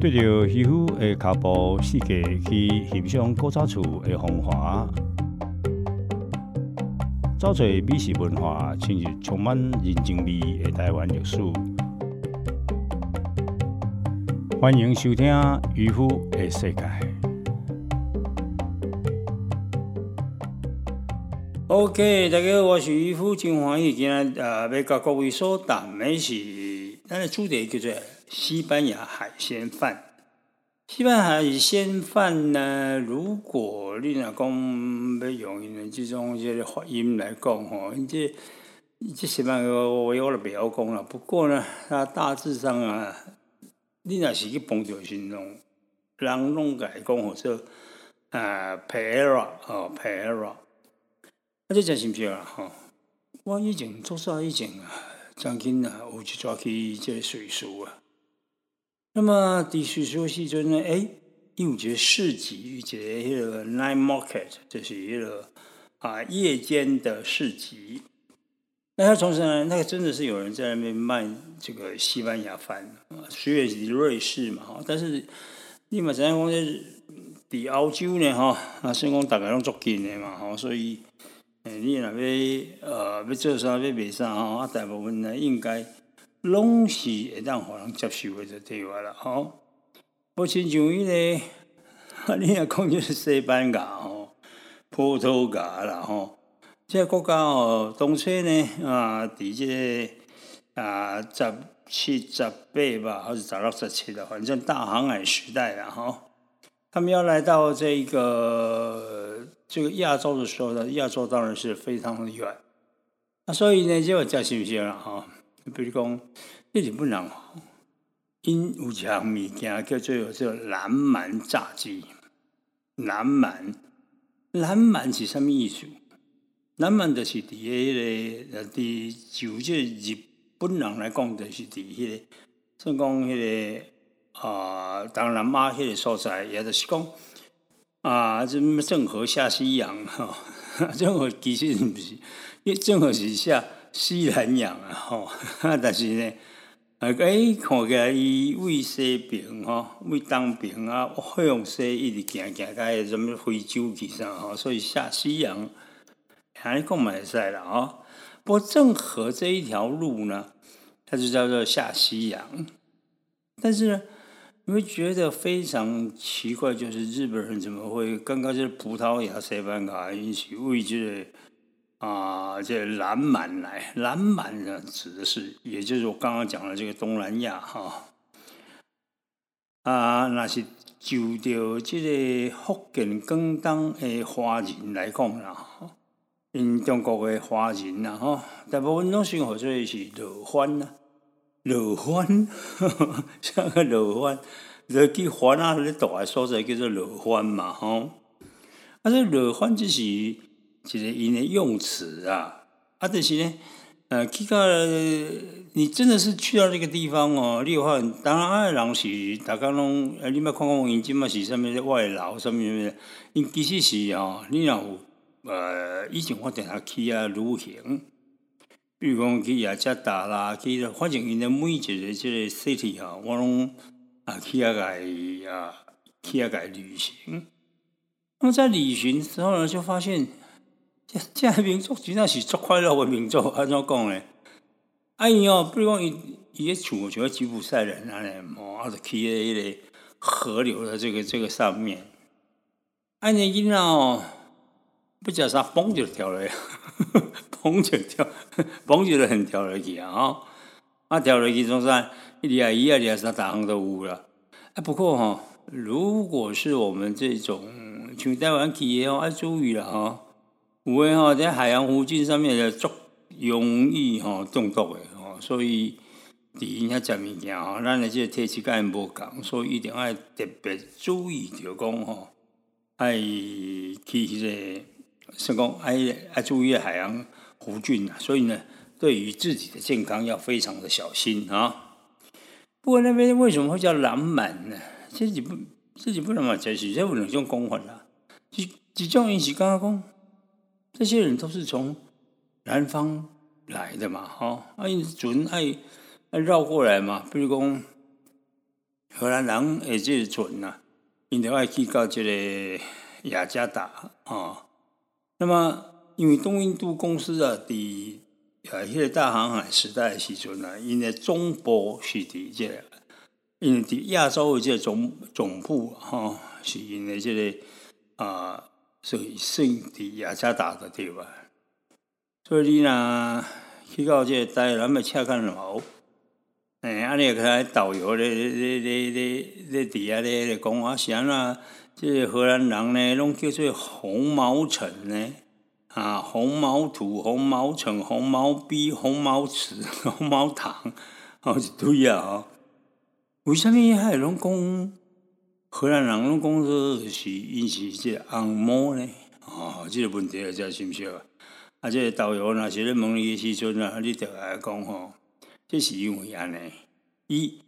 对着渔夫的脚步世界去欣赏古早厝的风华，找找美食文化，进入充满人情味的台湾历史。欢迎收听《渔夫的世界》。OK，大家好，我是渔夫真欢喜，今日呃要甲各位所谈的是，咱的主题叫做。西班牙海鲜饭，西班牙海鲜饭呢？如果你若讲要用因这种这个发音来讲吼，这这西班牙我我就不晓讲了。不过呢，它大致上啊，你若是去碰着是种人拢改讲或者啊 paella 哦 paella，那这真是不是啊？吼，我以前做啥以前啊，曾经啊有一抓去这个水书啊。那么第四说时阵呢？哎，有一个市集，一个迄个 night market，就是迄个啊夜间的市集。那他从呢，那个真的是有人在那边卖这个西班牙饭啊，虽然是瑞士嘛哈，但是你嘛知影讲这伫澳洲呢哈，啊，所以讲大概拢足近的嘛哈，所以诶，你那边呃要做啥要卖啥哈，啊，大部分呢应该。拢是会当互人接受的就对话啦，吼。不亲像伊个，你若讲就是西班牙吼，葡萄牙啦吼，即个国家吼，当初呢啊，伫即个啊十七、十八吧，还是十六、十七的，反正大航海时代啦，吼。他们要来到这个这个亚洲的时候呢，亚洲当然是非常的远，那所以呢，就叫新鲜了，哈。比如讲，日本人因有一项物件叫做做南蛮炸鸡。南蛮，南蛮是什么意思？南蛮就是伫迄个，伫就这日本人来讲，就是伫迄个，算讲迄个啊，当然嘛，迄个所在，也就是讲啊，这郑和下西洋哈，郑和其实不是，因为郑和是下。西南洋啊，吼！但是呢，啊，哎，看起来伊为西边吼，为东边啊，向西一直行行，个什么非洲去上吼，所以下西洋，还讲蛮使啦吼。不过郑和这一条路呢，它就叫做下西洋。但是呢，你会觉得非常奇怪，就是日本人怎么会刚刚就是葡萄牙、西班牙一起为这个。啊，这南蛮来，南蛮呢指的是，也就是我刚刚讲的这个东南亚哈。啊，那是就着这个福建广东的华人来讲啦，因中国的华人啦哈，大部分都生活在是乐欢呐，乐欢，像个乐欢，乐去欢啊，咧大个所在叫做乐欢嘛哈。啊，这乐欢就是。一个因的用词啊，啊，但是呢，呃，去到你真的是去到那个地方哦，你话当然啊，人是大家拢，呃，你莫看看因即嘛是啥物外劳啥物物，因其实是哦，你若有呃，以前我定下去啊旅行，比如讲去雅加达啦，去反正因的每一个即个 city 啊，我拢啊去啊个啊去啊个旅行，那么在旅行时候呢，就发现。这这民族真正是足快乐的民族，安怎讲呢？哎哟，比如讲伊伊个厝像吉普赛人安尼，哦，就去在迄个河流的这个这个上面，安尼囡仔哦，不知道啥蹦就跳了，蹦就跳，蹦就很跳落去啊！啊跳落去总算一里啊一啊里啊啥大行都有了。啊，不过哈，如果是我们这种像台湾企业哦，要注意了哈。有诶吼，在海洋附近上面就足容易吼中毒诶吼，所以伫因遐食物件吼，咱诶即个体质甲因无共，所以一定爱特别注意着讲吼，爱去迄个，是讲爱爱注意海洋弧菌啊，所以呢，对于自己的健康要非常的小心啊。不过那边为什么会叫南蛮呢？自己不自己不能嘛，这是这有两种讲法啦，一一种因是刚刚讲。这些人都是从南方来的嘛，哈，啊，准爱爱绕过来嘛。比如讲，荷兰人诶，即个船呐，因着爱去到即个雅加达啊。那么，因为东印度公司啊，伫啊迄个大航海时代时阵啊，因为中部是伫即个，因为伫亚洲诶即个总总部哈，是因为即个啊，是是伫雅加达的地方。所以你若去到即个台南诶车看楼，诶，安尼个导游咧咧咧咧咧咧伫遐咧咧讲啊，是安怎？即荷兰人呢，拢叫做红毛城呢，啊，红毛土、红毛城、红毛逼、红毛池、红毛塘，好一堆啊！吼，为什么还拢讲荷兰人拢讲说是因是即红毛呢？哦，即个问题啊，真深刻啊！啊，即个导游若是咧问你时阵啊，你着来讲吼，这是因为安尼，伊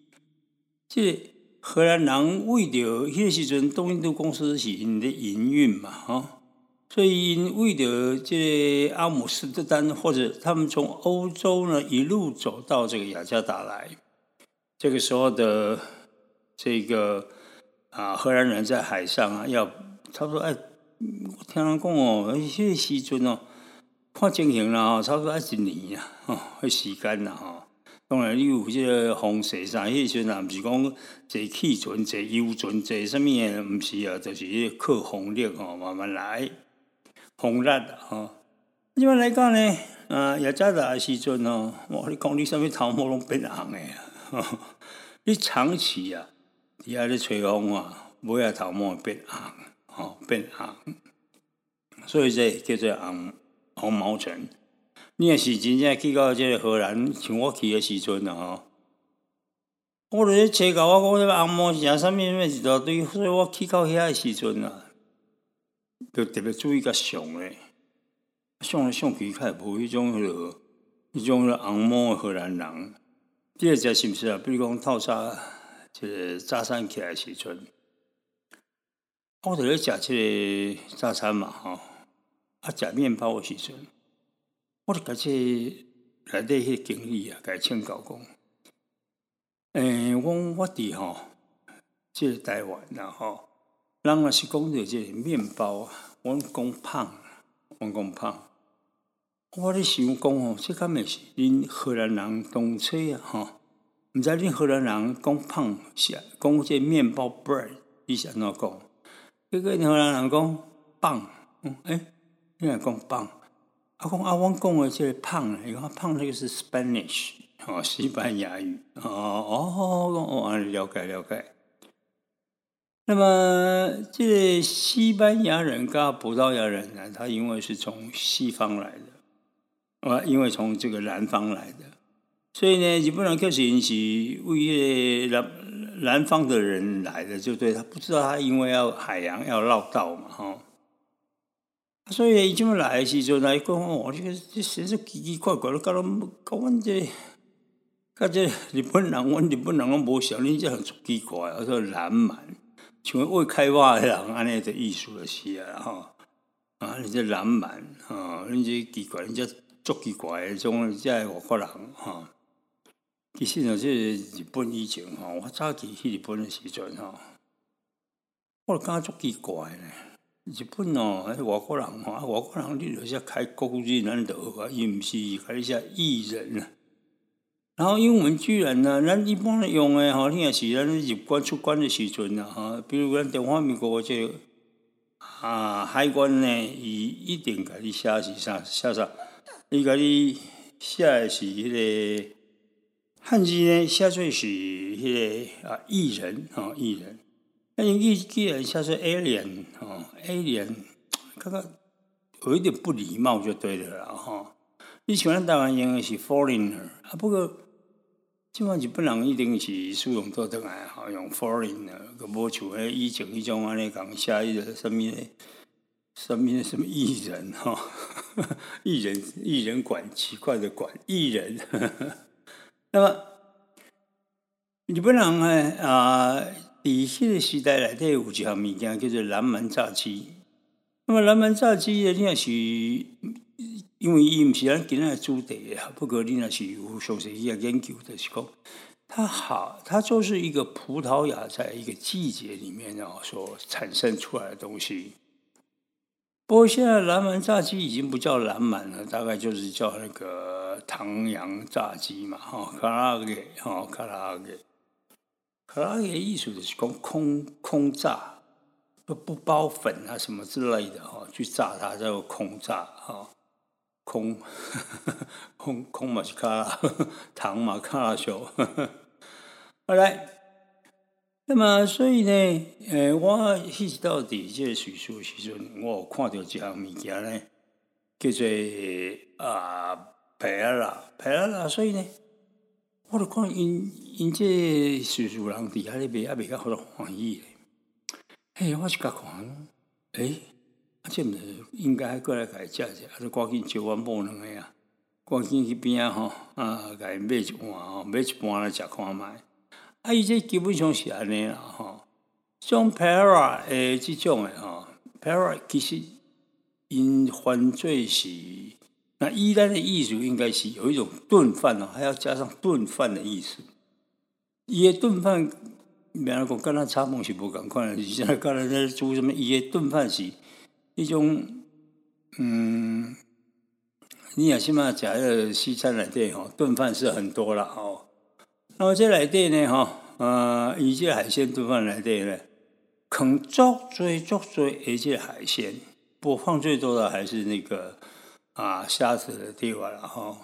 即个。荷兰人为着迄个时阵，东印度公司是因的营运嘛，吼，所以因为着这阿姆斯特丹或者他们从欧洲呢一路走到这个雅加达来，这个时候的这个啊荷兰人在海上啊，要他说哎，我听人讲哦，迄个时阵哦，看情形啦，差不多一年啊，哦，迄时间啦，吼。当然，你有即个风势啥，迄时阵毋是讲坐气船、坐游船、坐什物诶，毋是啊，就是靠风力吼，慢慢来，风力吼。一般来讲呢，啊，也早的时阵吼，我你讲你啥物头毛拢变红诶啊！你长期啊，伫遐咧吹风啊，尾啊头毛变红，吼变红，所以这叫做红红毛城。你若是真正去到即个荷兰，像我去的时阵啊，吼，我咧找到我讲个红毛是啊，啥物物一大堆，所以我去到遐的时阵啊，就特别注意甲上咧，上咧上去较无迄种迄落，迄种红毛的荷兰人。第二只是毋是啊？比如讲透早，即个早餐起来时阵，我伫咧食即个早餐嘛，吼，啊食面包的时阵。我就甲这内底迄经理啊，甲伊请教讲，诶，我我伫吼，即个台湾啦吼，人若是讲着即个面包啊，我讲胖，我讲胖，我咧想讲吼，即敢会是恁荷兰人动车啊吼，毋知恁荷兰人讲胖是讲即面包 bread，你是安怎讲？结果荷兰人讲棒，嗯，诶，你若讲棒。阿公阿翁讲的这个胖，因为胖那个是 Spanish 哦，西班牙语哦哦哦，了解了解。那么这个西班牙人跟葡萄牙人呢，他因为是从西方来的，啊，因为从这个南方来的，所以呢，日本人确实是为南南方的人来的，就对他不知道他因为要海洋要绕道嘛，哈。所以伊即么来时阵来讲哦，这个这实是奇奇怪怪，咯，甲咱甲阮这，甲这日本人，阮日本人拢无想，恁这很奇怪，我，说南蛮，像未开发的人安尼的艺术就是啊，吼，啊，你这南蛮，啊，恁这奇怪，恁这足奇怪的种，这外国人，吼，其实呢，这日本以前吼，我早期去日本的时阵吼，我感觉奇怪呢。日本哦，外国人嘛，外国人你著些开国语咱就好啊，伊毋是开一下艺人啊。然后英文居然呢，咱一般用诶吼，你也是咱入关出关的时阵啊，哈，比如咱中华民国这啊海关呢，伊一定甲你写是啥写啥，伊甲你写诶是迄个汉字呢，写做是迄个啊艺人啊艺人。那你既然像是 alien 哦，alien，刚刚有一点不礼貌就对了啦哈。你喜欢台湾用的是 foreigner 啊，不过基本上日本人一定是使用多等来好，用 foreigner，个无像迄以前迄种安尼讲写一个什么什么什么艺人 哈，艺人艺人馆奇怪的馆艺人，那么日本人呢啊？伫迄个时代内底有一项物件叫做南蛮炸鸡。那么南蛮炸鸡呢，你也是因为伊毋是咱今仔主题啊。不过你若是有详细去研究，的是讲它好，它就是一个葡萄牙在一个季节里面哦所产生出来的东西。不过现在蓝满炸鸡已经不叫蓝满了，大概就是叫那个唐扬炸鸡嘛，哈，卡拉给，哈，卡拉给，卡拉给艺术的是讲空空炸，不不包粉啊什么之类的哈，去炸它叫空炸哈。空 空空嘛是卡拉 糖嘛卡拉小，好来，那么所以呢，诶，我一直到底这个叙述时阵，我看到一项物件呢，叫做啊培拉拉培拉拉，所以呢，我就看因因这叙述人伫遐咧卖也卖较好多欢喜咧，嘿，我是甲看，诶。啊，这毋是应该过来甲伊食食，啊，就赶紧招阮某两个啊，赶紧去边啊吼，啊，甲伊买一碗吼，买一盘来食看卖。啊，伊这基本上是安尼啦吼，像 para 诶，即种诶吼，para 其实因犯罪是，那伊咱的意思应该是有一种炖饭哦，还要加上炖饭的意思。伊诶炖饭，明仔讲跟咱炒饭是无共款，而且跟咱在煮什么伊诶炖饭是。一种，嗯，你也起码假个西餐来底吼，炖饭是很多了哦。那么这来底呢哈，呃，以这海鲜炖饭来底呢，肯做最做最一些海鲜，播放最多的还是那个啊虾子的地方了哈，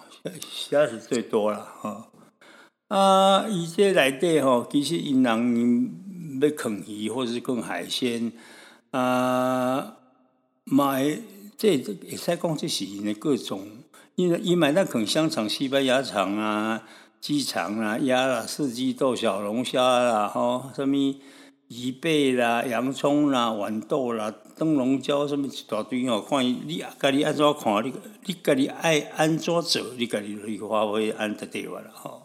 虾子最多了哈。啊，伊这来底吼，其实因人要啃鱼或者是啃海鲜啊。买这也使讲这是因的各种，因为伊买那啃香肠、西班牙肠啊、鸡肠啊、鸭啦、四季豆、小龙虾啦、吼什么鱼贝啦、洋葱啦、豌豆啦、灯笼椒什么一大堆哦，看伊你家己安怎看，你你家己爱安怎做，你家己去发挥安得地方了哈。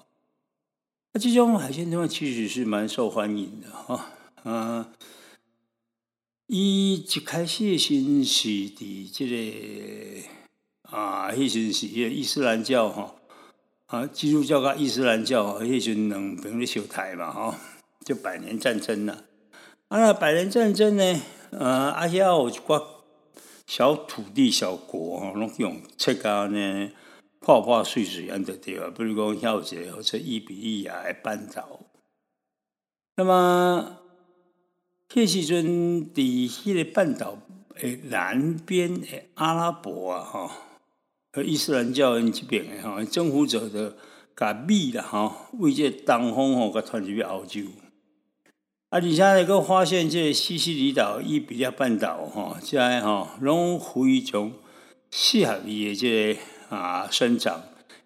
那这种海鲜饭其实是蛮受欢迎的哈，嗯。伊一开始先是伫即个啊，迄阵是迄个伊斯兰教哈啊，基督教甲伊斯兰教迄阵两边咧相台嘛吼，就百年战争啦。啊，啊那百年战争呢，呃，啊遐有一寡小土地小国吼，拢用切甲呢破破碎碎安得对啊，比如讲遐有一个或者伊比利亚的半岛，那么。迄时阵，伫迄个半岛诶南边诶阿拉伯啊，吼，和伊斯兰教因即边诶吼，征服者的甲米啦，吼，为这东方吼，甲传入去欧洲。啊，而且呢，佫发现这西西里岛、伊比利半岛吼，即个吼，拢非常适合伊的这个啊生长，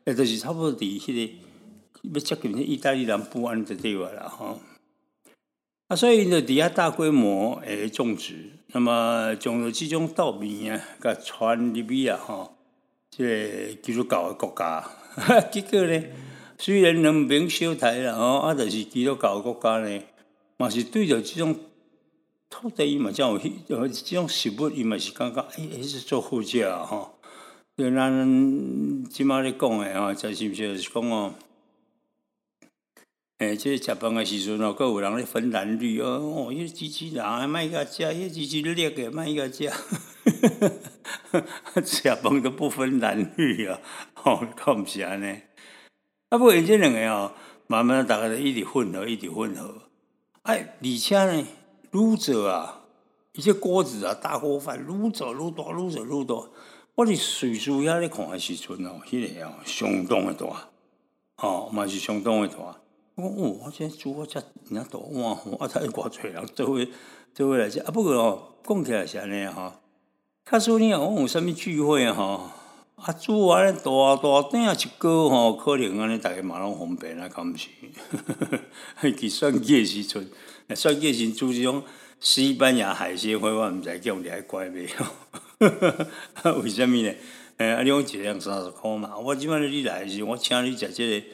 也就是差不多伫迄个要接近意大利南部安的地方啦，吼。啊，所以呢，底下大规模诶种植，那么种了这种稻米啊，甲传入去啊，吼，即个基督教的国家，结果呢，虽然两边小台啦，吼，啊，但是基督教的国家呢，嘛是对着这种土地嘛，种有呃，这种食物伊嘛是感觉诶，还是做好食啊，吼。对咱即马咧讲诶，吼，就是是讲哦。诶，即食饭诶时阵哦，阁有人咧分男女哦，哦，迄鸡鸡人卖甲食，迄鸡鸡裂诶卖甲食，食饭都不分男女啊，吼，可毋是安尼。啊，不过因这两个哦，慢慢大家都一直混合，一直混合。哎，而且呢，愈做啊，一些锅子啊，大锅饭愈做愈大，愈做愈大。我伫岁数遐咧看诶时阵哦，迄个哦，相当诶大，哦，嘛是相当诶大。我讲哦，我今煮我只人家大碗吼，啊，太偌济人做伙做伙来食。啊，不过哦，讲起来是安尼吼，假使你讲有啥物聚会吼，啊，啊煮完咧大大鼎一个吼，可能安尼逐个嘛拢方便啊，敢毋是？去算计时阵，算计时煮即种西班牙海鲜，我毋知叫你还怪袂吼？为虾米呢？诶，啊，你讲一两三十箍嘛，我即摆你来时，我请你食即个。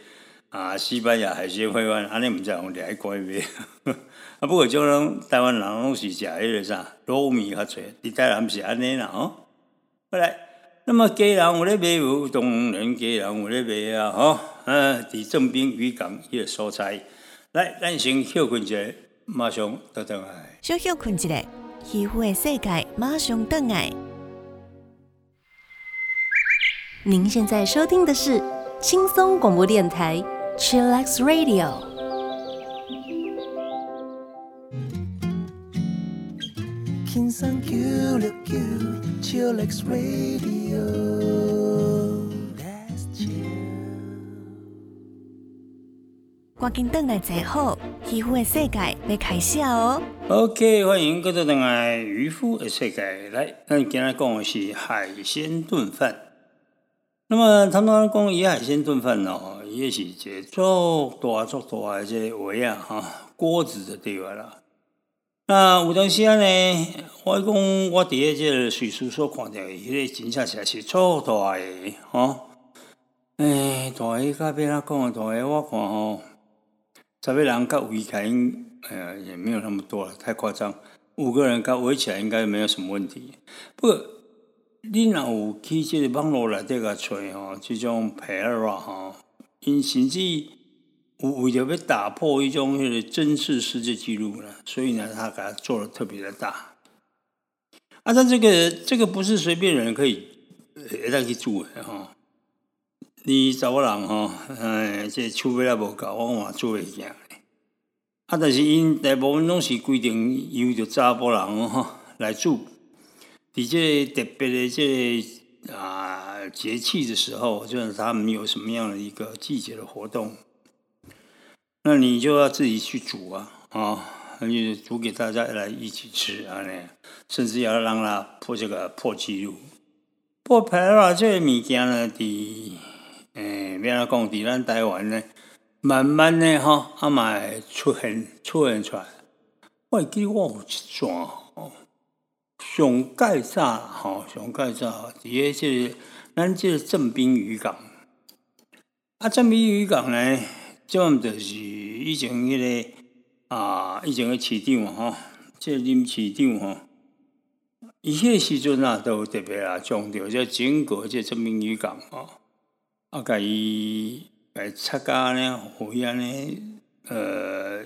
啊，西班牙海鲜会馆，安尼毋知用掠怪袂？啊，不过种人台湾人拢是食迄个啥卤面较侪，伫台南是安尼啦吼。后来那么家人有咧买有当然家人有咧买啊，吼，嗯，伫正滨渔港迄个所在，来，咱先休困一下，马上倒转来。小休困一下，渔夫的世界马上倒来。您现在收听的是轻松广播电台，Chillax Radio。轻松 Q 六 Q Chillax Radio。赶紧等来坐好，渔夫的世界要开始哦。OK，欢迎各位等来渔夫的世界来。那今天讲的是海鲜炖饭。那么，他们讲以海鲜炖饭哦，也是这做大做大的这围啊哈锅子的地方啦。那有当时呢，我讲我伫咧即个水书所看到，迄个真正是是粗大诶，吼，诶，大诶，甲边啊讲大诶，我看吼，十个人甲围起来，哎呀，也没有那么多了，太夸张。五个人甲围起来应该没有什么问题。不过，你若有去即个网络内底甲找吼，即种 pair 吼，因甚至。为了要打破一种那个真实世界纪录呢，所以呢，他给他做的特别的大。啊，但这个这个不是随便人可以一旦去做的哈。你找个人哈，哎，这手尾也无够，我做会行。啊，但是因大部分拢是规定由着查甫人哈来做，伫这特别的这啊节气的时候，就是他们有什么样的一个季节的活动。那你就要自己去煮啊，啊，那就煮给大家来一起吃啊，那甚至要让它破这个破纪录。破牌了这个物件呢，伫诶，别来讲，伫咱台湾呢，慢慢的哈，啊会出现出现出来。我记我有一串哦，上盖早哈，上盖早，伫个这咱这镇滨渔港，啊，镇滨渔港呢。即阵就是以前迄个啊，以前个市长吼，即林市长吼，伊迄个时阵啊，都特别啊，强调即整个即证明渔港吼，啊，甲伊来参加呢，互伊安尼，呃，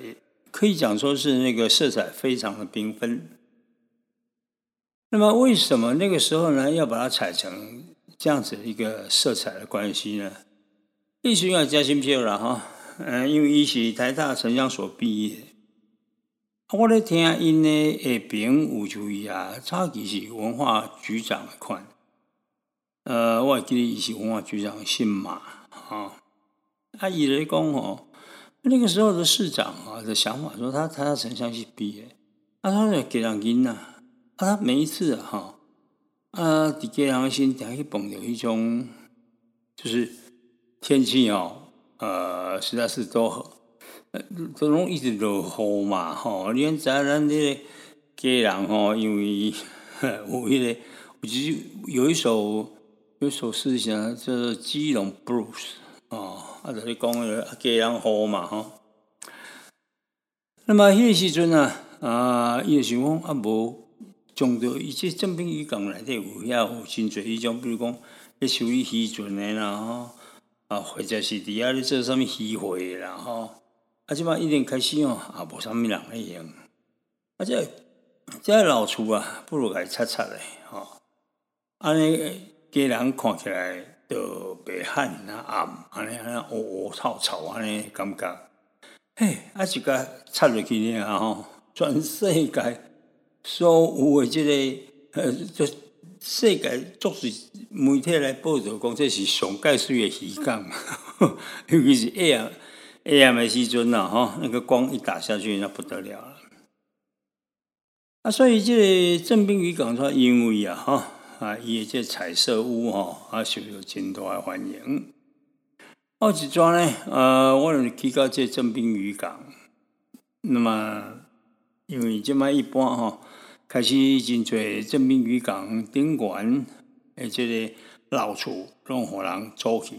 可以讲说是那个色彩非常的缤纷。那么为什么那个时候呢，要把它踩成这样子一个色彩的关系呢？必须要加心票了哈。嗯，因为伊是台大城乡所毕业，我咧听因咧下边有注意啊，早期是文化局长款，呃，我记得伊是文化局长姓马啊，啊，伊咧讲吼，那个时候的市长啊的想法说他台大城乡系毕业，啊，他就给人因呐，啊，他每一次哈，啊，伫给人心底去碰到一种，就是天气哦。呃，实在是都呃，都拢一直落雨嘛，吼！你看在咱这个家人吼，因为 有迄个，其实有一首有一首诗叫做《基隆 Blues》哦，啊，就是讲个家人雨嘛，吼。那么迄个时阵啊，啊，伊就想讲啊，无种到伊这正滨渔港内底有遐有真侪迄种，比如讲咧修理渔船的啦，吼。啊，或者是伫遐咧做啥物虚会啦，吼！啊，即摆一年开始哦，啊无啥物人咧用。啊，这这老厝啊，不如来擦擦咧，吼！安尼家人看起来都白汗啊暗，安尼安尼乌乌臭臭安尼感觉。嘿，啊，一个插入去呢，吼！全世界所有的即个呃，就。世界足是媒体来报道，讲这是上盖水的鱼港，尤其是 AM AM 的时阵呐，吼，那个光一打下去，那不得了了。啊，所以这个正滨渔港，它因为啊，哈啊，伊这彩色屋哈，啊，受到真大的欢迎。哦，一桩呢，呃，我是去到这正滨渔港，那么因为这么一般哈。开始真侪正滨渔港顶悬诶，即个老厝拢互人租去，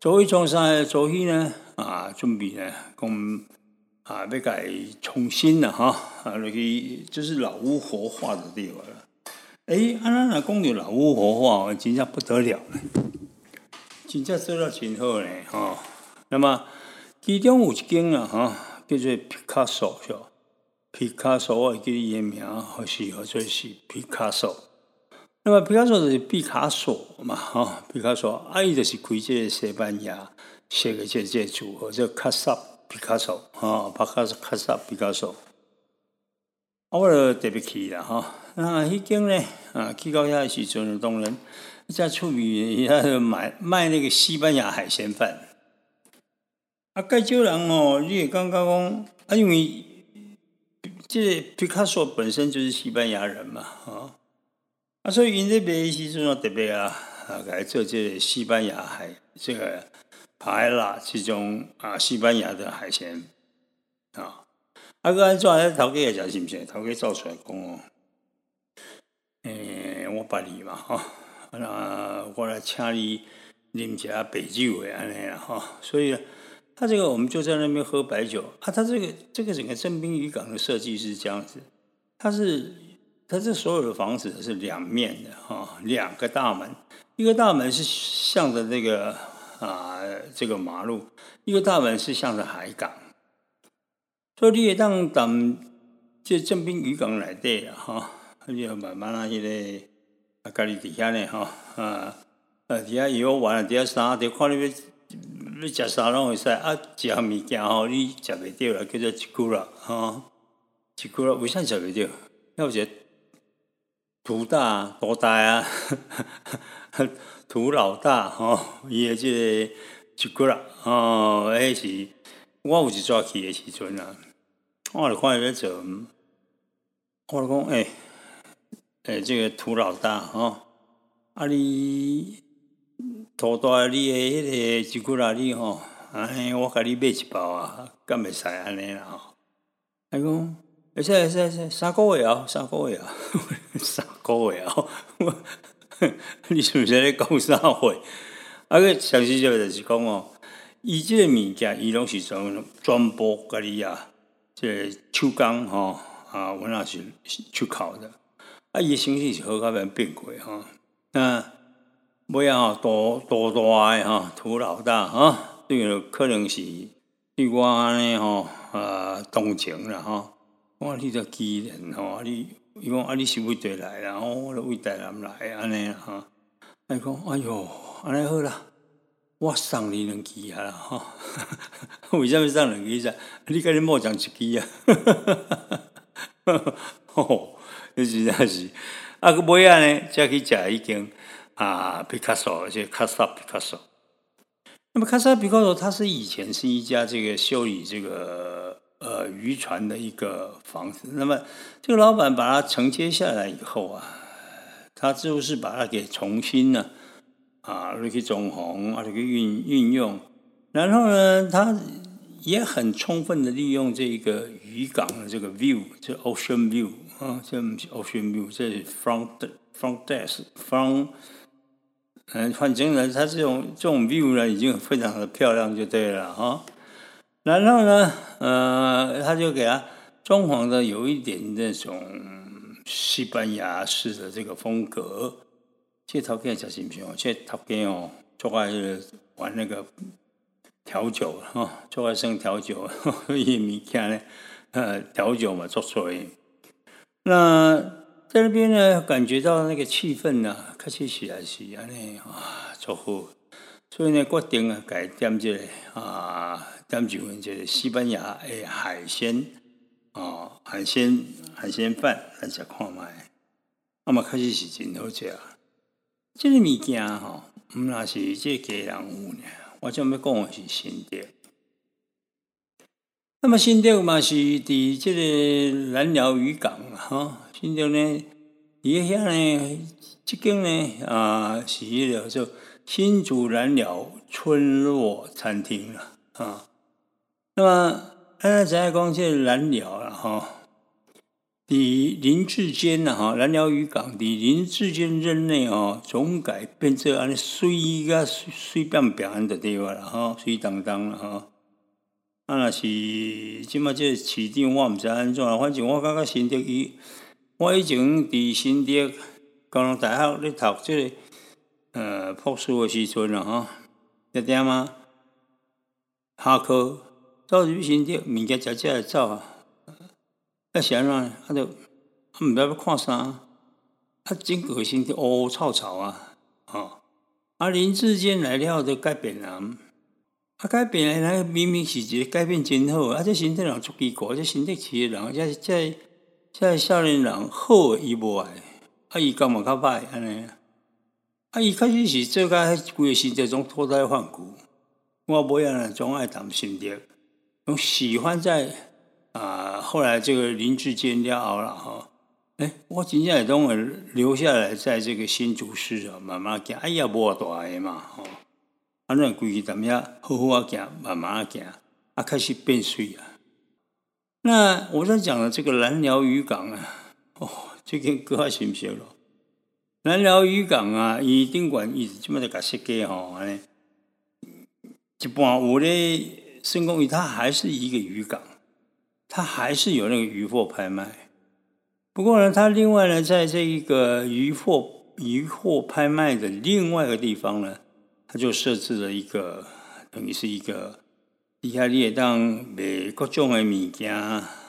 租去从啥租去呢？啊，准备呢，讲啊，要伊重新了哈，啊，落去就是老屋活化的地方了。哎，安那若讲着老屋活化，真正不得了，真正做了真好呢，吼。那么其中有一间啊，吼，叫做皮卡索，是吧？皮卡索，我记伊个名，或是或者是皮卡索。那么皮卡索就是毕卡索嘛，吼，毕卡索，啊，伊就是开这个西班牙写个这这组合，叫卡萨皮卡索，吼，帕卡卡萨皮卡索。我就特别去啦，吼。那迄间呢，啊，去到遐时阵，当然在处理遐买卖那个西班牙海鲜饭。啊，介少人哦，你也感觉讲，啊，因为这皮卡索本身就是西班牙人嘛，啊，啊，所以因这边时阵特别啊，啊，来做这西班牙海这个排啦，这种啊西班牙的海鲜，啊，啊，个安怎？头家也食是毋是？头家造出来讲哦，诶，我捌你嘛，吼，那我来请你啉一下白酒的，安尼啦，吼，所以。他这个我们就在那边喝白酒啊，他这个这个整个正滨渔港的设计是这样子，它是它这所有的房子是两面的哈，两个大门，一个大门是向着这个啊这个马路，一个大门是向着海港，所以你也当当这正滨渔港来的哈，你要慢慢那些嘞啊，家里底下呢哈啊啊底下游玩了，底下啥底看那边。你食啥拢会使啊？食物件吼，你食袂着啦，叫做一句啦，吼，一句啦。为啥食袂着？要是土大多大啊？土老大吼，伊诶即个一句啦，吼，迄是我有一早去诶时阵啊，我就看伊咧做，我就讲诶诶，即个土老大吼，啊你。土大你诶，迄个吉古拉你吼，哎，我甲你买一包啊，敢袂使安尼啦吼。伊讲，会使会使会使，三个月啊，三个月啊，三个月啊，你是毋是咧讲啥话？啊个详细就就是讲哦，伊即个物件，伊拢是从专部甲你啊，即个手工吼啊，我那是出口的，啊，伊诶形式是好甲变变过吼，啊。尾啊吼，多多大诶吼，土老大吼，这个可能是对我呢吼啊同情啦吼。我你这机人吼，你伊讲啊，你是为地来啦？我为台南来安尼啦吼。伊讲哎哟，安尼好啦，我送你两支啊啦吼。为什么送两支噻？你甲你莫讲一支啊？吼，你实在是啊个尾啊呢，才去食已经。啊，皮卡索，就卡萨皮卡索。那么卡萨皮卡索，它是以前是一家这个修理这个呃渔船的一个房子。那么这个老板把它承接下来以后啊，他就是把它给重新呢啊，去装潢啊，去运运用。然后呢，他也很充分的利用这个渔港的这个 view，这 ocean view 啊，这 ocean view，这 front front desk front。嗯，反正呢，它这种这种 view 呢，已经非常的漂亮，就对了哈。然后呢，呃，他就给他装潢的有一点那种西班牙式的这个风格。这头家小心平哦，这头家哦，做爱玩那个调酒哈，做爱生调酒，伊物件呢，呃，调酒嘛做出来。那。在那边呢，感觉到那个气氛呢，开始起来是安尼啊，足好。所以呢，决定啊，改点这个啊，点几份这个西班牙诶海鲜啊，海鲜海鲜饭来食看卖。那么开始是真好食。这个物件吼，毋那是这家人有呢，我将要讲的是新店。那么新店嘛是伫这个南寮渔港哈。新店呢，伊遐呢，即间呢啊，是迄个叫新竹蓝鸟村落餐厅啦啊。那么，咱知影讲这蓝鸟啦哈，伫林志坚呐哈，蓝鸟渔港伫林志坚任内哦，总改变做安尼水个水水变变安的地方啦哈，水当当啦哈。啊，若是即马这市场我毋知安怎，反正我感觉新竹伊。我以前伫新竹高中大学咧读即个呃博士的时阵啊，吼，一点啊，下课走入新店，物件食食走啊，啊是安怎？啊，就啊毋知要看啥，啊整个新店乌乌草草啊，吼，啊林志坚来了就改变人。啊，改变来，明明是一个改变真好，啊！这身体人足奇怪，这身体奇的人，这这这少年人好伊无爱，啊伊感觉较歹安尼，啊伊开始是做甲规个身体种脱胎换骨，我无样呢总爱谈心的，我喜欢在啊后来这个林志坚了后了吼，诶，我真正会拢会留下来在这个新竹市啊，慢慢行，哎呀无大个嘛吼。安尼规矩踮遐好好啊行，慢慢啊行，啊开始变水啊。那我在讲的这个蓝寮渔港啊，哦，这个搁较熟悉咯。蓝寮渔港啊，伊顶管伊即么在甲设计吼，安尼一般有咧，成功于它还是一个渔港，它还是有那个渔货拍卖。不过呢，它另外呢，在这一个渔货渔货拍卖的另外一个地方呢。他就设置了一个，等于是一个底下你也当卖各种的物件，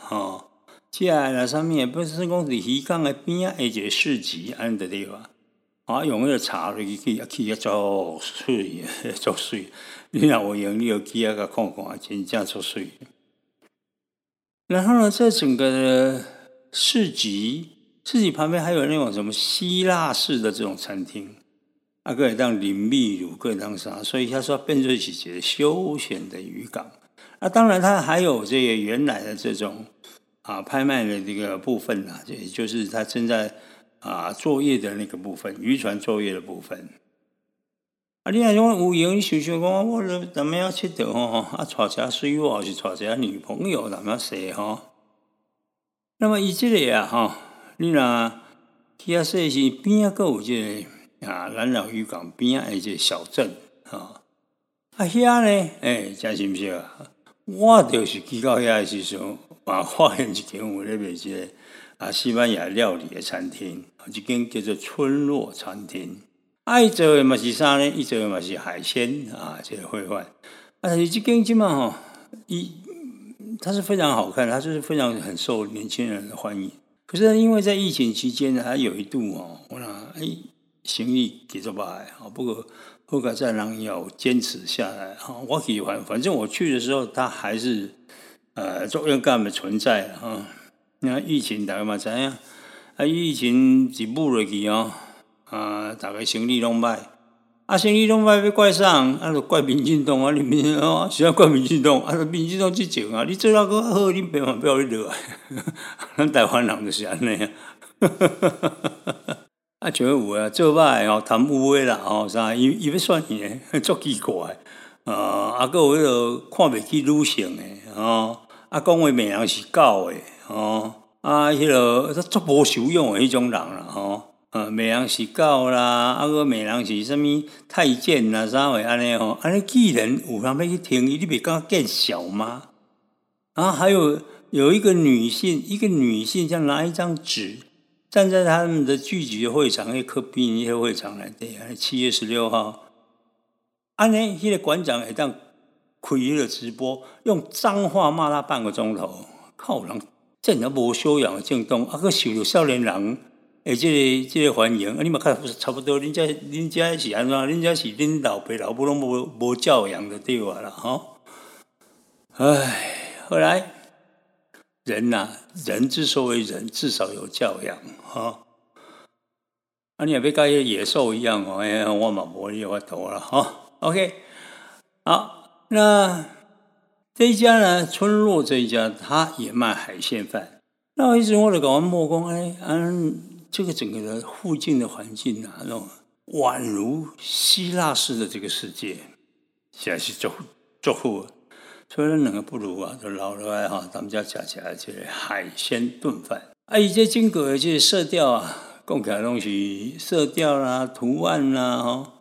吼，接下来上面不是讲是鱼港的边啊，一个市集安的地方，啊，用那个茶去去去啊做水，做水，你若有用，你有去啊个看看，真正做水。然后呢，在整个市集，市集旁边还有那种什么希腊式的这种餐厅。啊，个会当淋秘鲁，个会当啥？所以他说变成是一个休闲的渔港。啊，当然它还有这个原来的这种啊拍卖的这个部分呐，也就是他正在啊作业的那个部分，渔船作业的部分。啊，你若讲有闲，你想想讲，我怎么样佚佗吼？啊，娶只水货，是娶只女朋友，怎么样说吼？那么以这个啊，哈，你若去啊说是边啊个有这个。啊，南寮渔港边啊，一个小镇啊，啊遐呢，诶，真是毋是啊？我就是去到遐时阵，啊，发现一间我咧卖一个啊西班牙料理的餐厅，一间叫做村落餐厅。伊做的嘛是啥呢？伊做的嘛是海鲜啊，这个烩饭。啊，但是这间即嘛吼，伊它是非常好看，它就是非常很受年轻人的欢迎。可是因为在疫情期间呢，它有一度哦，我讲诶。生意继续卖，好不过后个再人要坚持下来，啊，我喜欢，反正我去的时候，他还是呃作用干的存在，啊。那疫情大概嘛怎样？啊，疫情一步落去哦，啊，大概生意拢歹，啊，生意拢歹要怪啥？啊，就怪民进党啊，你民啊，是要怪民进党，啊，民进党去整啊，你做那个好，你别嘛不要你落来，咱台湾人就是安尼啊。啊，就有啊，做歹哦，贪污的啦，吼啥，伊伊要算伊诶，足奇怪，啊，啊，个有迄个看袂起女性诶，吼，啊，讲话骂人是狗诶，吼，啊，迄个足无修养诶迄种人啦，吼，啊，骂人是狗啦，啊，个骂人是啥物太监啦，啥货安尼吼，安尼既然有人要去听伊，你袂感觉见笑吗？啊，还有有一个女性，一个女性，像拿一张纸。站在他们的聚集会场，那科比一些会场来对，七月十六号，安尼迄个馆长会当开迄个直播，用脏话骂他半个钟头，靠人真的无修养的政党，啊个受到少年人诶，即个即个欢迎，啊你嘛看差不多，恁家恁家是安怎？恁家是恁老爸老母拢无无教养的对话啦，吼，唉，后来。人呐，人之所以人，至少有教养哈。啊，你也别跟野兽一样哦，哎，我嘛无你法度了哈。OK，好，那这一家呢，村落这一家，他也卖海鲜饭。那我一直我就搞完木工，哎，嗯，这个整个的附近的环境啊，那种宛如希腊式的这个世界，现在是做做户。所以两个不如啊，就老了来哈，他们家吃起来这海鲜炖饭。啊，伊这金格这色调啊，讲起来东西色调啦、图案啦，哈，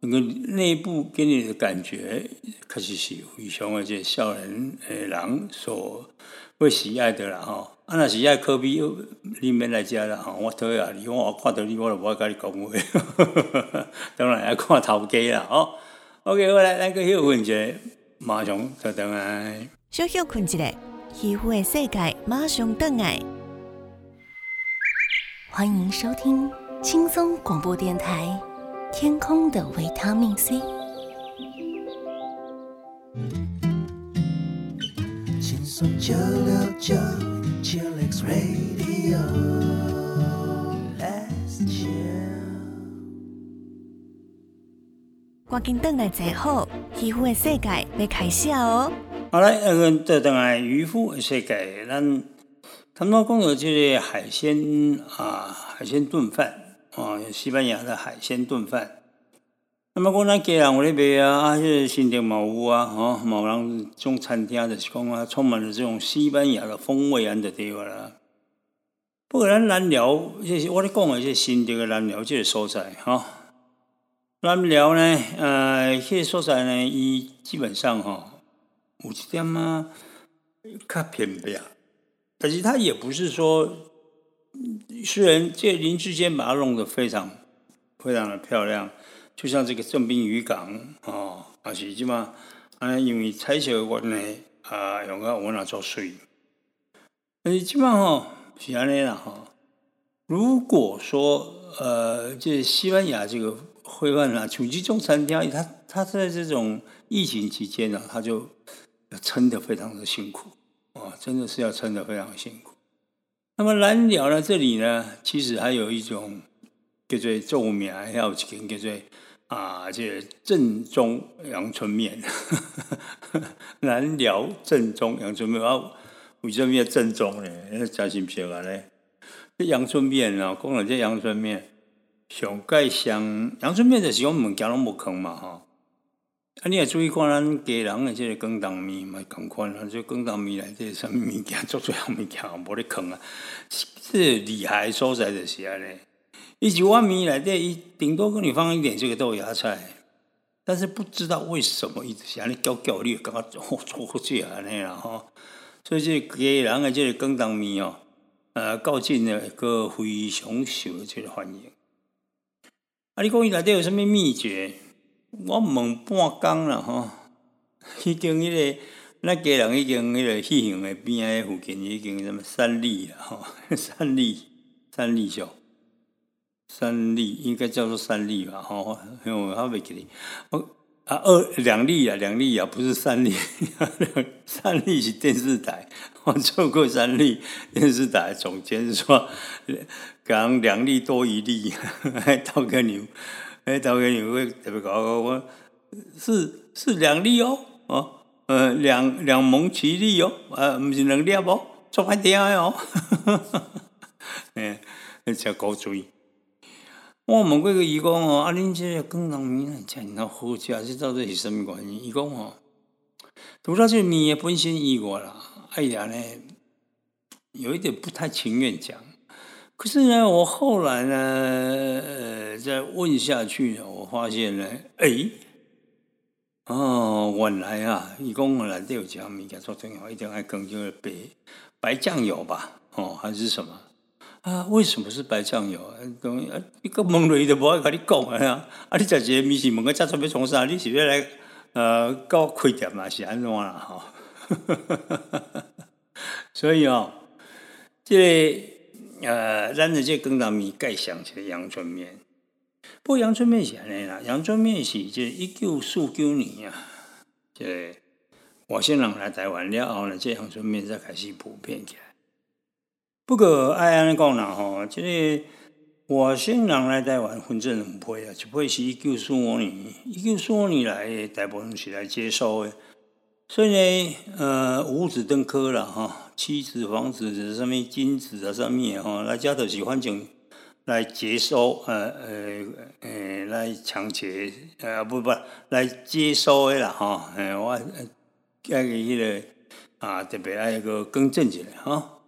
那个内部给你的感觉，确实是非常的这少年诶人所会喜爱的啦吼。啊，若是爱科比又，你免来遮啦吼，我讨厌你，我看到你我就无爱甲你讲话。当然要看头家啦吼。OK，好来，咱个休困一下，马上就等来。小休困一下，皮肤的世界马上等来。欢迎收听轻松广播电台。天空的维他命 C。轻松九六九赶紧等来坐好，渔夫的世界要开始哦。好来，嗯，这等来渔夫的世界，咱他们讲的就是海鲜啊，海鲜炖饭。哦，西班牙的海鲜炖饭。那么讲咱家人有咧卖啊，啊，些新店嘛有啊，吼，某人种餐厅就是讲啊，充满了这种西班牙的风味安的地方啦。不过咱南寮，这我咧讲的这新店的南寮这个所在，哈，南寮呢，呃，这个所在呢，伊基本上哈，有一点啊，较偏僻，但是它也不是说。虽然这林志坚把它弄得非常非常的漂亮，就像这个正滨渔港哦，而是即嘛啊，因为采石湾呢啊，用个我那做水，而且基本上是安尼啦哈。如果说呃，这西班牙这个会办啊，处级中餐厅，他他在这种疫情期间呢，他就撑得非常的辛苦啊，真的是要撑得非常辛苦。那么蓝鸟呢？这里呢，其实还有一种叫做著名，还有一间叫做啊，这正宗阳春面。蓝鸟正宗阳春面啊，为什么要正宗呢？真心漂啊嘞！这阳春面啊，讲了这阳春面上盖香，阳春面就是讲物件拢无坑嘛，哈。啊！你也注意看咱家人的这个广东面嘛，同款啊！这广东面内底什么物件做最好物件，无咧坑啊！是厉害所在就是安尼。一九万米内底，伊顶多给你放一点这个豆芽菜，但是不知道为什么一直是安尼搅搅，你感觉哦，错这安尼啦吼。所以这家人的这个广东面哦，呃，到近呢个非常受这个欢迎。啊，你讲伊内底有啥物秘诀？我问半工了吼，已经迄个咱家人已经迄个戏行的边仔附近已经什么三立啊吼，三立三立上三立应该叫做三立吧吼，因为我还袂记哩，我啊二两立啊两立啊不是三立，三立是电视台，我做过三立电视台总监说讲两立多一立，还倒个牛。哎，导演你会特别搞我，是是两粒哦，哦，呃，两两蒙奇粒哦，呃，不是两粒哦，做快点哦，哎，真高追。我问过个伊讲哦，啊，恁这广东面真那好食，这到底是什么原因？伊讲哦，除了这面本身以外啦，哎呀呢，有一点不太情愿讲。可是呢，我后来呢，呃，再问下去，我发现呢，哎，哦，原来啊，一共来都有讲物件做重要，一定爱更就是白白酱油吧，哦，还是什么啊？为什么是白酱油？等啊，一个问雷都无爱跟你讲啊！啊，你在这个面是问个家准备从啥？你是要来呃搞开店嘛？是安怎啦？哈，所以哦，这。呃，咱的这广东面盖上起来阳春面，不过阳春面是安尼啦，阳春面是这一九四九年啊，这外省人来台湾了后呢，这阳春面才开始普遍起来。不过爱安尼讲啦吼，这个外省人来台湾分成两批啊，一批是一九四五年，一九四五年来大部分是来接收的。所以呢，呃，五子登科了哈，妻子、房子、上面金子啊，上面哈，来家头是反正来接收，呃呃呃，来抢劫，呃不不，来接收的啦哈，哎我爱个迄个啊，特别爱个更正一下哈。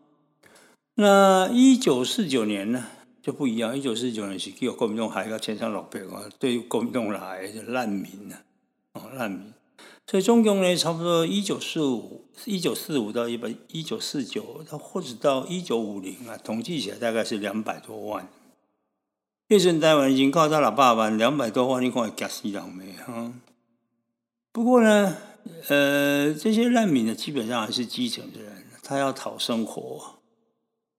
那一九四九年呢，就不一样。一九四九年是叫国民党还个千山六百啊，对国民党来就难民啊，哦难民。所以中共呢，差不多一九四五、一九四五到一百一九四九，到或者到一九五零啊，统计起来大概是两百多万。那时台湾已经靠到了八万，两百多万，你看会吓死人没哈？不过呢，呃，这些难民呢，基本上还是基层的人，他要讨生活。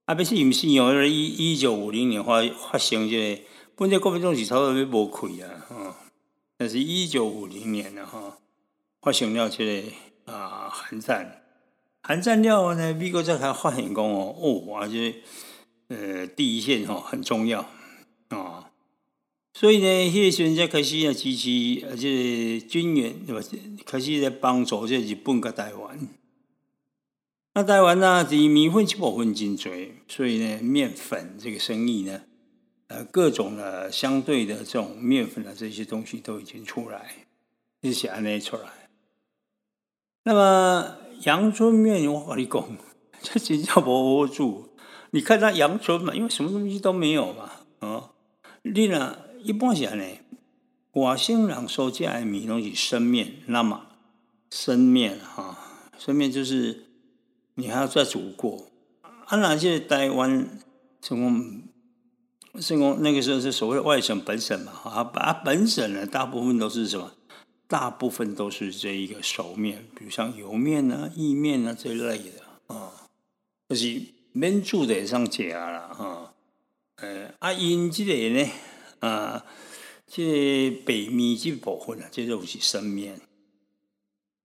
啊，不是唔是哦，一一九五零年发发生这个，本来国民党是差不多要崩溃啊，哈。但是一九五零年了哈。发生了这个啊，寒战，寒战了呢，美国才才发现讲哦，哦，而且呃，第一线哈很重要啊，所以呢，迄个时阵才开始啊支持，而且军援对吧？开始在帮助这日本跟台湾。那台湾呢，以米粉七部分真多，所以呢，面粉这个生意呢，呃，各种的相对的这种面粉的这些东西都已经出来，一些安尼出来。那么阳春面，我跟你讲，这真叫不好住。你看它阳春嘛，因为什么东西都没有嘛，啊，你呢一般是安尼，外省人所食的米拢是生面，那么生面哈，生面就是你还要再煮过。啊，那些台湾什么，什么那个时候是所谓的外省本省嘛，啊，啊本省呢，大部分都是什么？大部分都是这一个熟面，比如像油面啊、意面啊这类的啊，就是免煮的上食啦哈。呃，啊因这个呢啊，这白面这部分啊，这都是生面。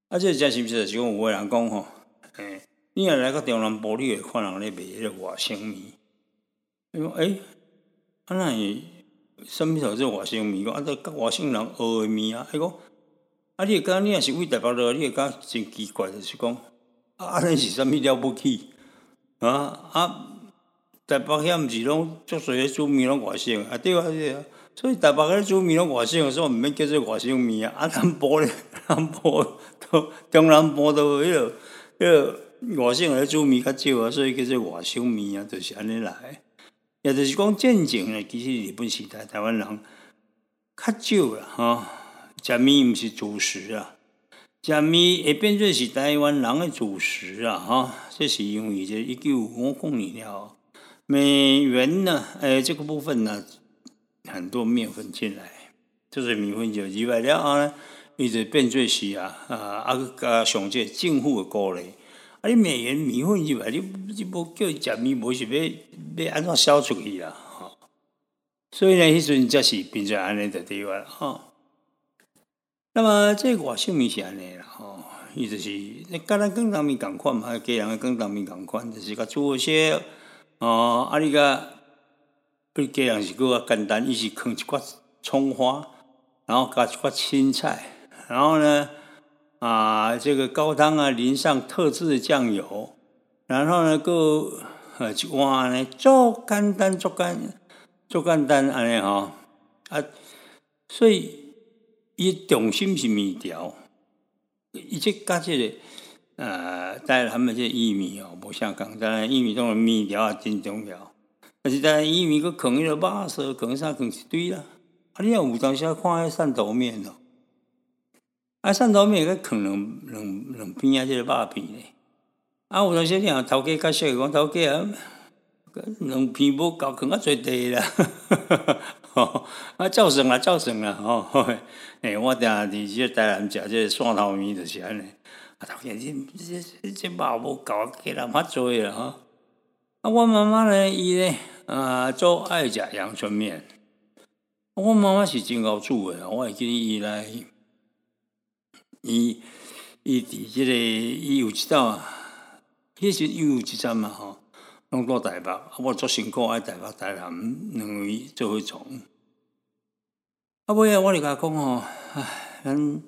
啊，这真是不是？就讲有人讲吼，诶，你若来个中南部，你会看人咧卖迄个外省面。伊讲诶，啊那是什么头这外省面？讲啊，这外省人学的面啊，伊讲。啊！你讲你也是为台北落，你会讲真奇怪，就是讲啊，安尼是啥物了不起啊？啊！台北遐毋是拢足侪咧煮面拢外省啊？对啊，对啊。所以台北咧煮面拢外省，所以毋免叫做外省面啊。啊，南部咧，南部都中南部都迄个迄个外省咧煮面较少啊，所以叫做外省面啊，就是安尼来。也就是讲，正经咧，其实日本时代台湾人较少啦，吼。食米毋是主食啊，食米会变做是台湾人的主食啊，哈，这是因为这一九五五年了，美元呢，诶，这个部分呢，很多面粉进来，就是米粉就以外了后呢，伊就变做是啊，啊，啊，加上这政府的鼓励，啊，你美元米粉入来，你你无叫伊食面，无是要要安怎销出去啊，哈，所以呢，迄阵则是变做安尼的地方，哈。那么这个外省面是安尼啦，吼，伊就是你甲咱广东面共款嘛，家人广东面共款，就是甲煮些哦，啊，你甲不家人是搁较简单，伊是放一块葱花，然后加一块青菜，然后呢啊，这个高汤啊淋上特制的酱油，然后呢搁呃一碗呢，足简单做简做简单安尼吼，啊，所以。伊重心是面条，伊即甲即个呃，带他们这薏米哦，无相共。当然薏米种面条也真重要，但是当然薏米佮放迄个肉色，放啥放一堆啦。啊，你若有当时看迄汕头面哦，啊汕头面佮放两两两片啊，即个肉片咧。啊，有当时你若头家较细讲头家啊，两片无够，放较侪地啦。吼，啊，照算啦，照算啦，吼，诶，我定伫即个台南食即个蒜头面就是安尼，啊，头家这这这肉无够，给人较做啦，吼。啊，我妈妈咧，伊咧，啊，做爱食阳春面。我妈妈是真够煮诶，我会记伊来，伊伊伫即个伊有一道啊，迄时伊有一站嘛，吼。拢到台北，我做辛苦爱台北、台南两位做伙创。啊，尾啊，我甲讲吼，唉，咱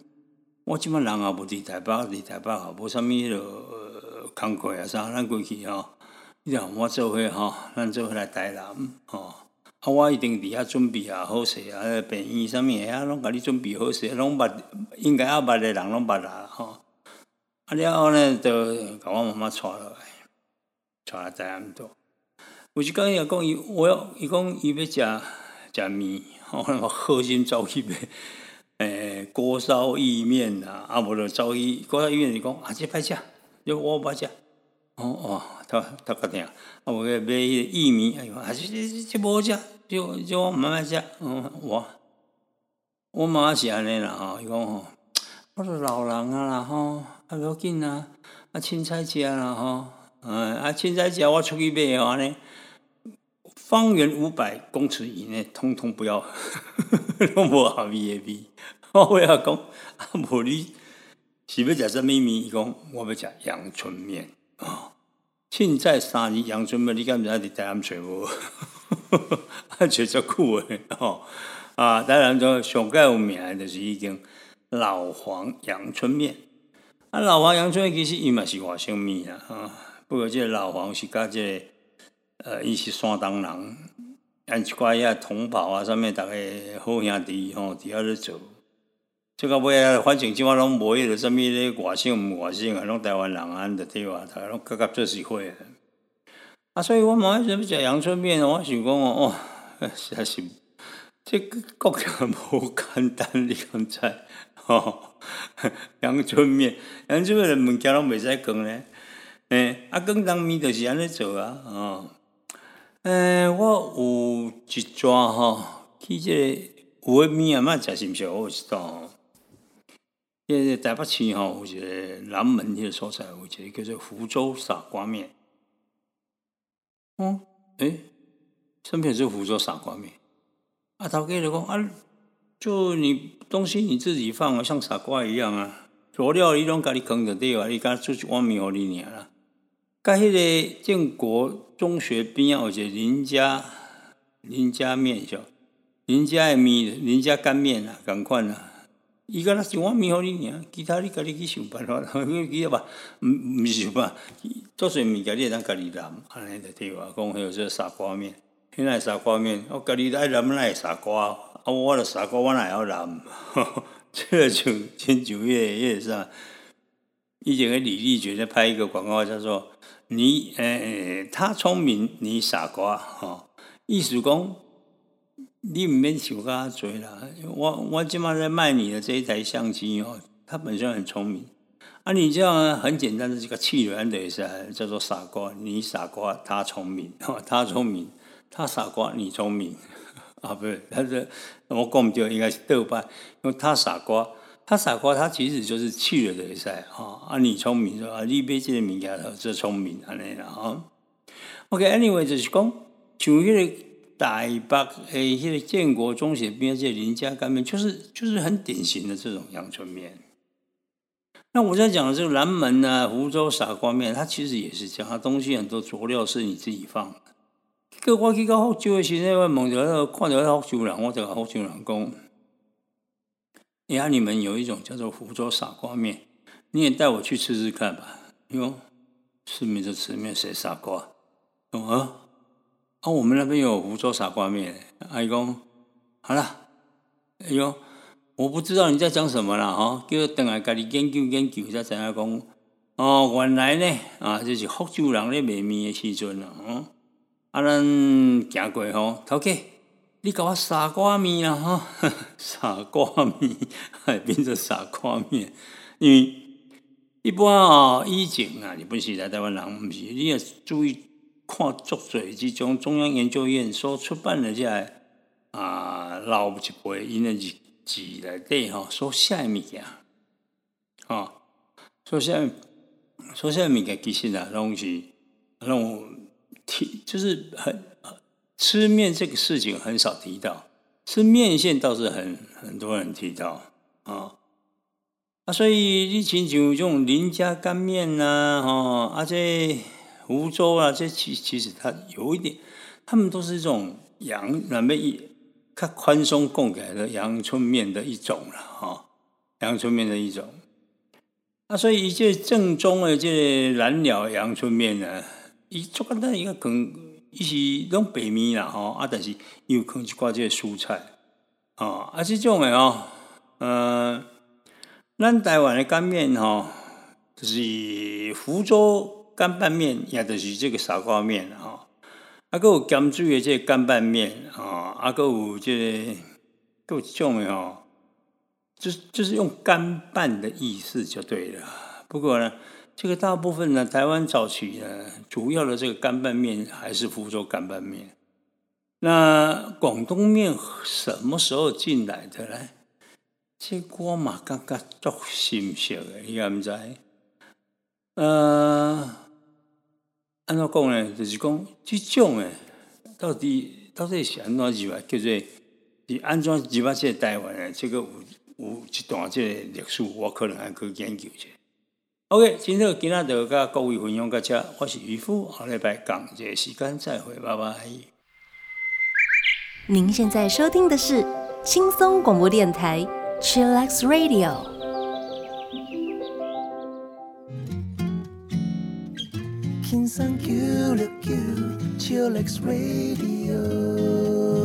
我即摆人也无伫台北，伫台北吼，无啥物迄落工课啊啥，咱过去吼，你若我做伙吼，咱做伙来台南吼。啊，我一定伫遐准备啊好势啊，病院啥物啊，拢甲你准备好势，拢捌应该要捌的人拢捌啦吼。啊了后呢，就甲我妈妈带落来。带来台南多，有一讲伊讲伊，我要伊讲伊要食食面，吼，核心走去买诶锅烧意面呐，啊无就走去锅烧意面，伊讲啊这歹食，就我歹食，哦哦，他他决定，啊无个买迄个意面，哎呦，啊这这这无食，就就我慢慢食，嗯我我妈妈是安尼啦吼，伊讲吼，我是老人啊啦吼，啊要紧啊，啊凊彩食啦吼，嗯啊凊彩食我出去买哦安尼。方圆五百公尺以内，通通不要，拢无合味的味。我要讲，啊，无你是要食什么面？伊讲我要食阳春面啊！现在三年阳春面，你敢毋知伫台南找无？啊，找足久诶吼！啊，当然就上盖有名诶，就是已经老黄阳春面。啊，老黄阳春面其实伊嘛是外省面，啊，不过这老黄是甲这。呃，伊是山东人，按一寡遐同胞啊，上面逐个好兄弟吼，伫遐咧做。即个尾啊，反正即马拢无迄个啥物咧外省毋外省啊，拢台湾人啊，着对话，逐个拢各各做实惠。啊，所以我妈要食阳春面，我想讲哦，哦，实在是，这个国家无简单，你敢知？吼，阳春面，阳春面的物件拢袂使讲咧。诶，啊，广东面就是安尼做啊，哦。诶，我有一抓吼，去这个有诶面啊，嘛食是毋是好食吼？因为台北市吼有一个南门迄个所在，有一个叫做福州傻瓜面。哦，诶，什么是福州傻瓜面？啊，头家就讲啊，就你东西你自己放啊，像傻瓜一样啊，佐料你拢家己扛着对啊，你家出去碗面互你尔啦。甲迄个建国中学边啊，有一个林家林家面是林家的面，林家干面啊，共款啊。伊敢若是碗面互你尔，其他你家己去想办法。伊个吧，毋毋是吧？做些物件你会当家己揽，安尼就对话。讲迄个说砂锅面，现在砂锅面，我家己爱揽哪会砂锅？啊，我的砂锅我哪会晓揽？这个就真就迄个啥？以前个李立觉在拍一个广告，叫做。你诶，他聪明，你傻瓜，吼！意思讲，你毋免想甲多啦。我我即马在卖你的这一台相机哦，他本身很聪明。啊，你这样很简单的这个气源的是叫做傻瓜，你傻瓜，他聪明，他聪明，他傻瓜，你聪明啊？不是，他是我讲就，应该是倒班，因为他傻瓜。他傻瓜，他其实就是气了的噻，哈啊！你聪明是吧？你别这个物件，这聪明安尼啦，哈。OK，Anyway，就是讲，像迄个台北诶，迄个建国中学边这林家干面，就是就是很典型的这种阳春面。那我在讲的这个南门啊，福州傻瓜面，它其实也是这样，它东西很多佐料是你自己放的。个我去到福州的时阵，我问着那个看到那福州人，我就福州人讲。你看，你们有一种叫做福州傻瓜面，你也带我去吃吃看吧。哟，吃面就吃面，谁傻瓜？啊，啊，我们那边有福州傻瓜面。阿姨公，好了，哎呦，我不知道你在讲什么了哈，叫等下家己研究研究，再怎样讲。哦，原来呢，啊，就是福州人咧卖面的时阵啊，嗯，啊，咱行过吼，头家。你搞我傻瓜面啊！哈，傻瓜面，变成傻瓜面。因为一般啊，以前啊，日本时代台湾人毋是，你也注意看足水这种中央研究院所出版的这啊老一辈因的日志内底吼，所写的物件，啊，所写所写物件其实啊，拢是拢提，就是很。吃面这个事情很少提到，吃面线倒是很很多人提到啊啊，所以你亲像这种林家干面呐，哈，而且福州啊，这其其实它有一点，他们都是这种阳那么一较宽松供给的阳春面的一种了哈，阳春面的一种。啊，所以这正宗的这蓝鸟阳春面呢，一做那一个梗。伊是拢白面啦吼，啊，但是伊有可能是挂这个蔬菜，啊，啊，这种的吼，呃，咱台湾的干面吼，就是福州干拌面，也就是这个砂锅面吼，啊，佮有咸水的这干拌面啊，啊，佮有这个，有一种的吼，就是就是用干拌的意思就对了。不过呢，这个大部分呢，台湾早期呢，主要的这个干拌面还是福州干拌面。那广东面什么时候进来的呢？这锅嘛感觉足新鲜的，你敢唔知？呃，安怎讲呢？就是讲这种诶，到底到底是安怎入来？叫做是安怎入来这台湾诶？这个有有一段这个历史，我可能还去研究一下。OK，今天今仔就甲各位分享到这，我是渔夫，下礼拜讲这时间再会，拜拜。您现在收听的是轻松广播电台 Chillax Radio。轻松 Q 六 Q Chillax Radio。